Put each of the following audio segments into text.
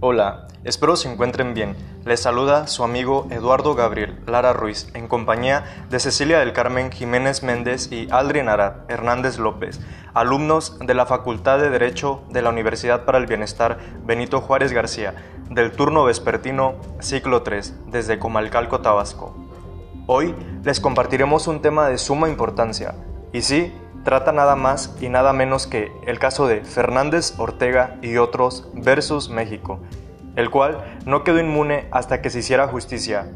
Hola, espero se encuentren bien. Les saluda su amigo Eduardo Gabriel Lara Ruiz en compañía de Cecilia del Carmen Jiménez Méndez y Aldrin Arad Hernández López, alumnos de la Facultad de Derecho de la Universidad para el Bienestar Benito Juárez García, del turno vespertino ciclo 3, desde Comalcalco, Tabasco. Hoy les compartiremos un tema de suma importancia, y sí, trata nada más y nada menos que el caso de Fernández Ortega y otros versus México, el cual no quedó inmune hasta que se hiciera justicia.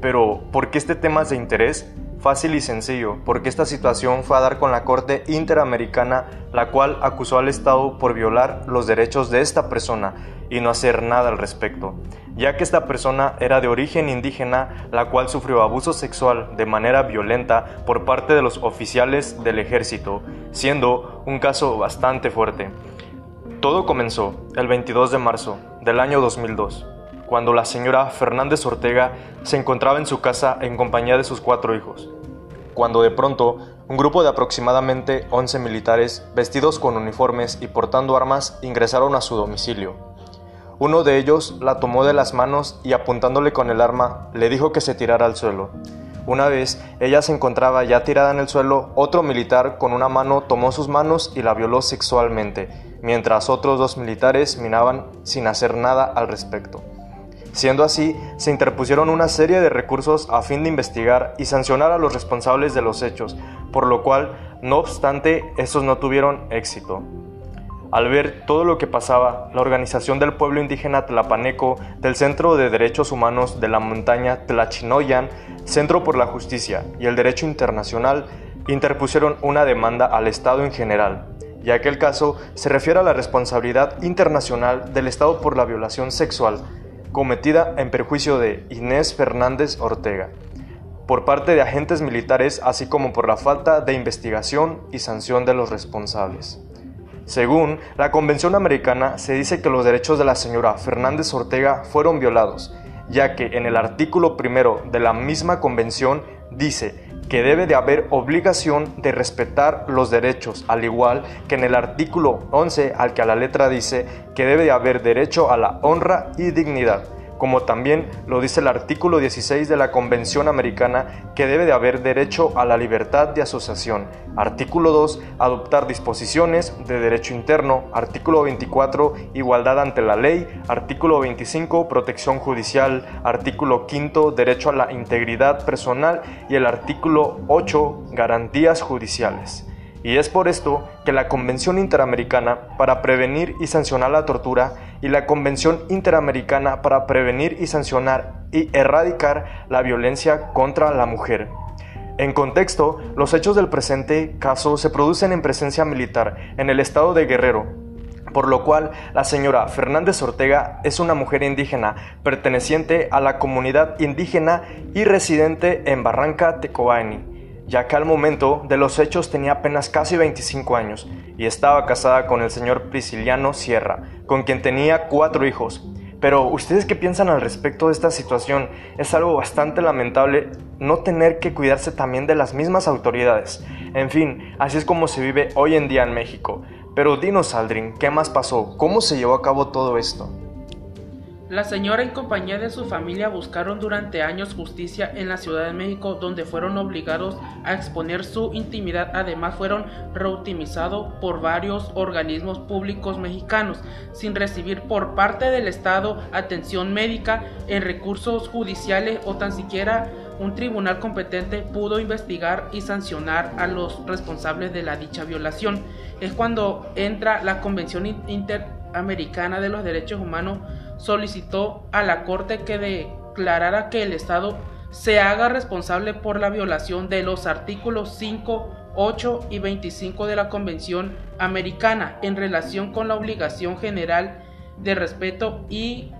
Pero, ¿por qué este tema es de interés? Fácil y sencillo, porque esta situación fue a dar con la Corte Interamericana, la cual acusó al Estado por violar los derechos de esta persona y no hacer nada al respecto, ya que esta persona era de origen indígena, la cual sufrió abuso sexual de manera violenta por parte de los oficiales del ejército, siendo un caso bastante fuerte. Todo comenzó el 22 de marzo del año 2002 cuando la señora Fernández Ortega se encontraba en su casa en compañía de sus cuatro hijos, cuando de pronto un grupo de aproximadamente 11 militares vestidos con uniformes y portando armas ingresaron a su domicilio. Uno de ellos la tomó de las manos y apuntándole con el arma le dijo que se tirara al suelo. Una vez ella se encontraba ya tirada en el suelo, otro militar con una mano tomó sus manos y la violó sexualmente, mientras otros dos militares minaban sin hacer nada al respecto. Siendo así, se interpusieron una serie de recursos a fin de investigar y sancionar a los responsables de los hechos, por lo cual, no obstante, estos no tuvieron éxito. Al ver todo lo que pasaba, la organización del pueblo indígena tlapaneco del Centro de Derechos Humanos de la montaña Tlachinoyan, Centro por la Justicia y el Derecho Internacional interpusieron una demanda al Estado en general, ya que el caso se refiere a la responsabilidad internacional del Estado por la violación sexual cometida en perjuicio de Inés Fernández Ortega, por parte de agentes militares, así como por la falta de investigación y sanción de los responsables. Según la Convención Americana, se dice que los derechos de la señora Fernández Ortega fueron violados, ya que en el artículo primero de la misma convención dice que debe de haber obligación de respetar los derechos, al igual que en el artículo 11 al que a la letra dice que debe de haber derecho a la honra y dignidad como también lo dice el artículo 16 de la Convención Americana, que debe de haber derecho a la libertad de asociación. Artículo 2, adoptar disposiciones de derecho interno. Artículo 24, igualdad ante la ley. Artículo 25, protección judicial. Artículo 5, derecho a la integridad personal. Y el artículo 8, garantías judiciales. Y es por esto que la Convención Interamericana para Prevenir y Sancionar la Tortura y la Convención Interamericana para Prevenir y Sancionar y Erradicar la Violencia contra la Mujer. En contexto, los hechos del presente caso se producen en presencia militar en el estado de Guerrero, por lo cual la señora Fernández Ortega es una mujer indígena perteneciente a la comunidad indígena y residente en Barranca Tecoani ya que al momento de los hechos tenía apenas casi 25 años y estaba casada con el señor Prisciliano Sierra, con quien tenía cuatro hijos. Pero ustedes qué piensan al respecto de esta situación? Es algo bastante lamentable no tener que cuidarse también de las mismas autoridades. En fin, así es como se vive hoy en día en México. Pero dinos, Aldrin, ¿qué más pasó? ¿Cómo se llevó a cabo todo esto? La señora en compañía de su familia buscaron durante años justicia en la Ciudad de México donde fueron obligados a exponer su intimidad. Además fueron reutilizados por varios organismos públicos mexicanos sin recibir por parte del Estado atención médica en recursos judiciales o tan siquiera un tribunal competente pudo investigar y sancionar a los responsables de la dicha violación. Es cuando entra la Convención Interamericana de los Derechos Humanos solicitó a la Corte que declarara que el Estado se haga responsable por la violación de los artículos 5, 8 y 25 de la Convención Americana en relación con la obligación general de respeto y,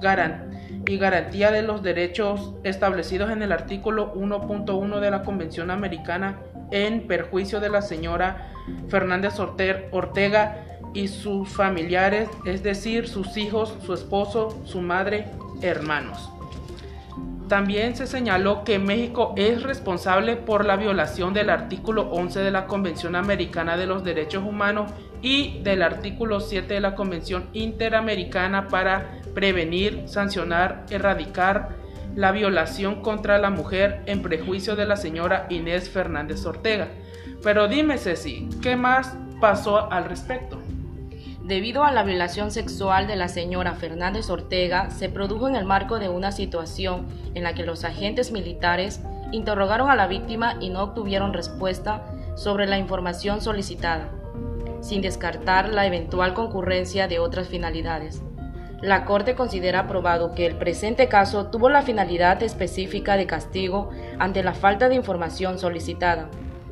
garantía de los derechos establecidos en el artículo 1.1 de la Convención Americana en perjuicio de la señora Fernández Ortega y sus familiares, es decir, sus hijos, su esposo, su madre, hermanos. También se señaló que México es responsable por la violación del artículo 11 de la Convención Americana de los Derechos Humanos y del artículo 7 de la Convención Interamericana para prevenir, sancionar, erradicar la violación contra la mujer en prejuicio de la señora Inés Fernández Ortega. Pero dime Ceci, ¿qué más pasó al respecto? Debido a la violación sexual de la señora Fernández Ortega, se produjo en el marco de una situación en la que los agentes militares interrogaron a la víctima y no obtuvieron respuesta sobre la información solicitada, sin descartar la eventual concurrencia de otras finalidades. La Corte considera probado que el presente caso tuvo la finalidad específica de castigo ante la falta de información solicitada.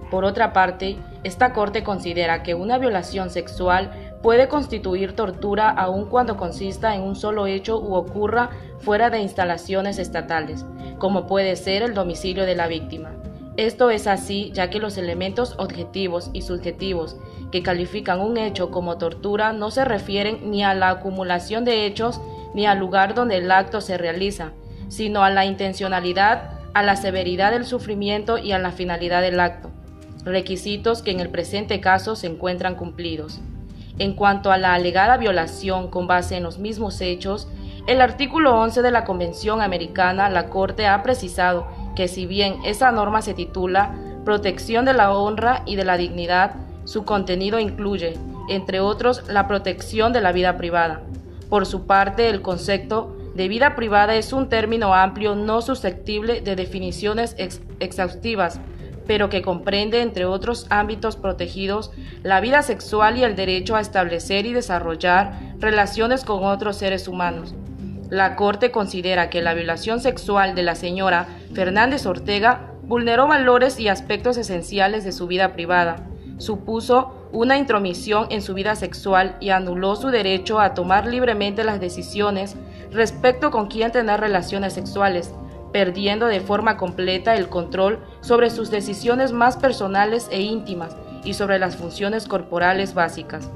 Por otra parte, esta Corte considera que una violación sexual puede constituir tortura aun cuando consista en un solo hecho u ocurra fuera de instalaciones estatales, como puede ser el domicilio de la víctima. Esto es así ya que los elementos objetivos y subjetivos que califican un hecho como tortura no se refieren ni a la acumulación de hechos ni al lugar donde el acto se realiza, sino a la intencionalidad, a la severidad del sufrimiento y a la finalidad del acto, requisitos que en el presente caso se encuentran cumplidos. En cuanto a la alegada violación con base en los mismos hechos, el artículo 11 de la Convención Americana, la Corte ha precisado que si bien esa norma se titula Protección de la honra y de la dignidad, su contenido incluye, entre otros, la protección de la vida privada. Por su parte, el concepto de vida privada es un término amplio no susceptible de definiciones exhaustivas, pero que comprende, entre otros ámbitos protegidos, la vida sexual y el derecho a establecer y desarrollar relaciones con otros seres humanos. La Corte considera que la violación sexual de la señora Fernández Ortega vulneró valores y aspectos esenciales de su vida privada, supuso una intromisión en su vida sexual y anuló su derecho a tomar libremente las decisiones respecto con quién tener relaciones sexuales, perdiendo de forma completa el control sobre sus decisiones más personales e íntimas y sobre las funciones corporales básicas.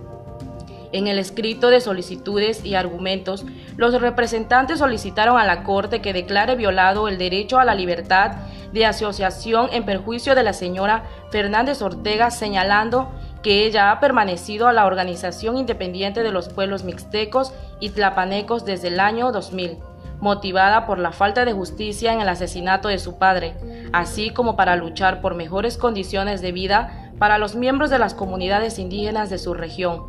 En el escrito de solicitudes y argumentos, los representantes solicitaron a la Corte que declare violado el derecho a la libertad de asociación en perjuicio de la señora Fernández Ortega, señalando que ella ha permanecido a la Organización Independiente de los Pueblos Mixtecos y Tlapanecos desde el año 2000 motivada por la falta de justicia en el asesinato de su padre, así como para luchar por mejores condiciones de vida para los miembros de las comunidades indígenas de su región,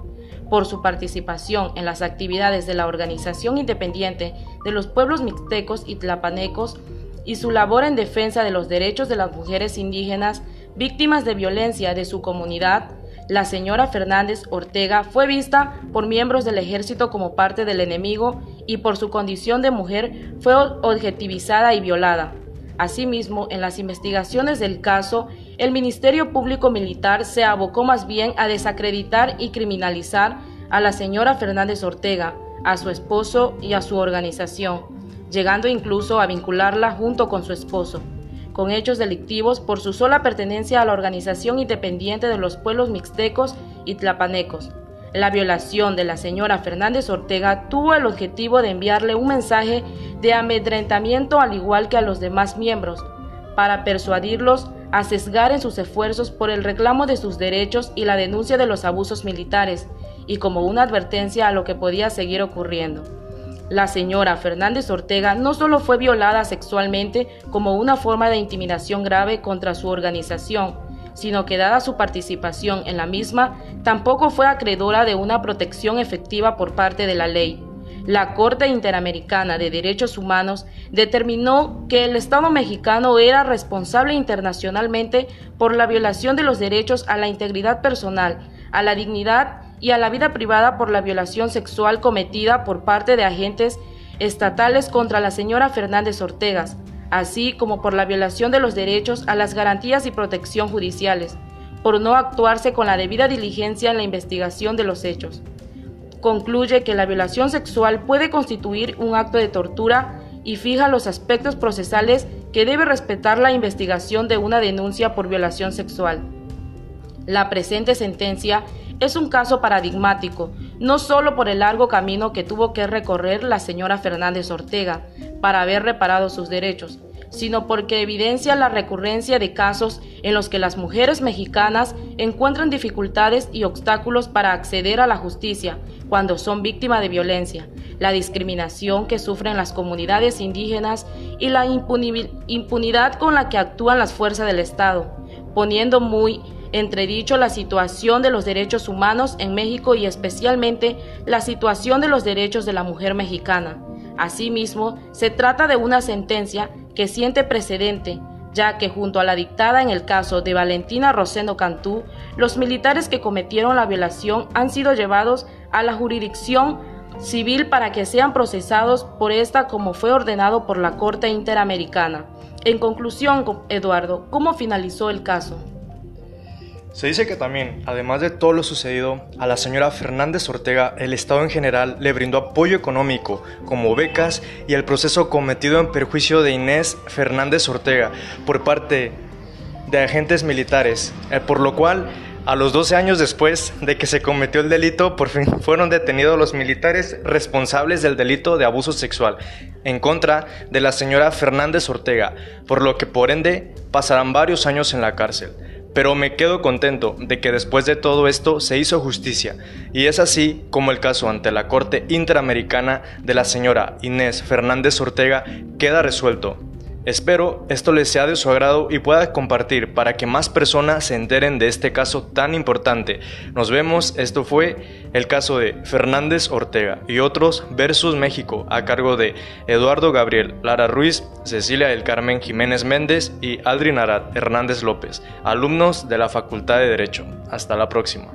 por su participación en las actividades de la Organización Independiente de los Pueblos Mixtecos y Tlapanecos y su labor en defensa de los derechos de las mujeres indígenas víctimas de violencia de su comunidad, la señora Fernández Ortega fue vista por miembros del ejército como parte del enemigo y por su condición de mujer fue objetivizada y violada. Asimismo, en las investigaciones del caso, el Ministerio Público Militar se abocó más bien a desacreditar y criminalizar a la señora Fernández Ortega, a su esposo y a su organización, llegando incluso a vincularla junto con su esposo con hechos delictivos por su sola pertenencia a la Organización Independiente de los Pueblos Mixtecos y Tlapanecos. La violación de la señora Fernández Ortega tuvo el objetivo de enviarle un mensaje de amedrentamiento al igual que a los demás miembros, para persuadirlos a sesgar en sus esfuerzos por el reclamo de sus derechos y la denuncia de los abusos militares, y como una advertencia a lo que podía seguir ocurriendo. La señora Fernández Ortega no solo fue violada sexualmente como una forma de intimidación grave contra su organización, sino que dada su participación en la misma, tampoco fue acreedora de una protección efectiva por parte de la ley. La Corte Interamericana de Derechos Humanos determinó que el Estado mexicano era responsable internacionalmente por la violación de los derechos a la integridad personal, a la dignidad y a la vida privada por la violación sexual cometida por parte de agentes estatales contra la señora Fernández Ortegas, así como por la violación de los derechos a las garantías y protección judiciales, por no actuarse con la debida diligencia en la investigación de los hechos. Concluye que la violación sexual puede constituir un acto de tortura y fija los aspectos procesales que debe respetar la investigación de una denuncia por violación sexual. La presente sentencia es un caso paradigmático, no solo por el largo camino que tuvo que recorrer la señora Fernández Ortega para haber reparado sus derechos, sino porque evidencia la recurrencia de casos en los que las mujeres mexicanas encuentran dificultades y obstáculos para acceder a la justicia cuando son víctimas de violencia, la discriminación que sufren las comunidades indígenas y la impunidad con la que actúan las fuerzas del Estado, poniendo muy entredicho la situación de los derechos humanos en México y especialmente la situación de los derechos de la mujer mexicana. Asimismo, se trata de una sentencia que siente precedente, ya que junto a la dictada en el caso de Valentina Rosendo Cantú, los militares que cometieron la violación han sido llevados a la jurisdicción civil para que sean procesados por esta como fue ordenado por la Corte Interamericana. En conclusión, Eduardo, ¿cómo finalizó el caso? Se dice que también, además de todo lo sucedido, a la señora Fernández Ortega el Estado en general le brindó apoyo económico, como becas y el proceso cometido en perjuicio de Inés Fernández Ortega por parte de agentes militares, eh, por lo cual a los 12 años después de que se cometió el delito, por fin fueron detenidos los militares responsables del delito de abuso sexual en contra de la señora Fernández Ortega, por lo que por ende pasarán varios años en la cárcel. Pero me quedo contento de que después de todo esto se hizo justicia, y es así como el caso ante la Corte Interamericana de la señora Inés Fernández Ortega queda resuelto. Espero esto les sea de su agrado y pueda compartir para que más personas se enteren de este caso tan importante. Nos vemos, esto fue el caso de Fernández Ortega y otros versus México a cargo de Eduardo Gabriel, Lara Ruiz, Cecilia del Carmen Jiménez Méndez y Aldrin Arad Hernández López, alumnos de la Facultad de Derecho. Hasta la próxima.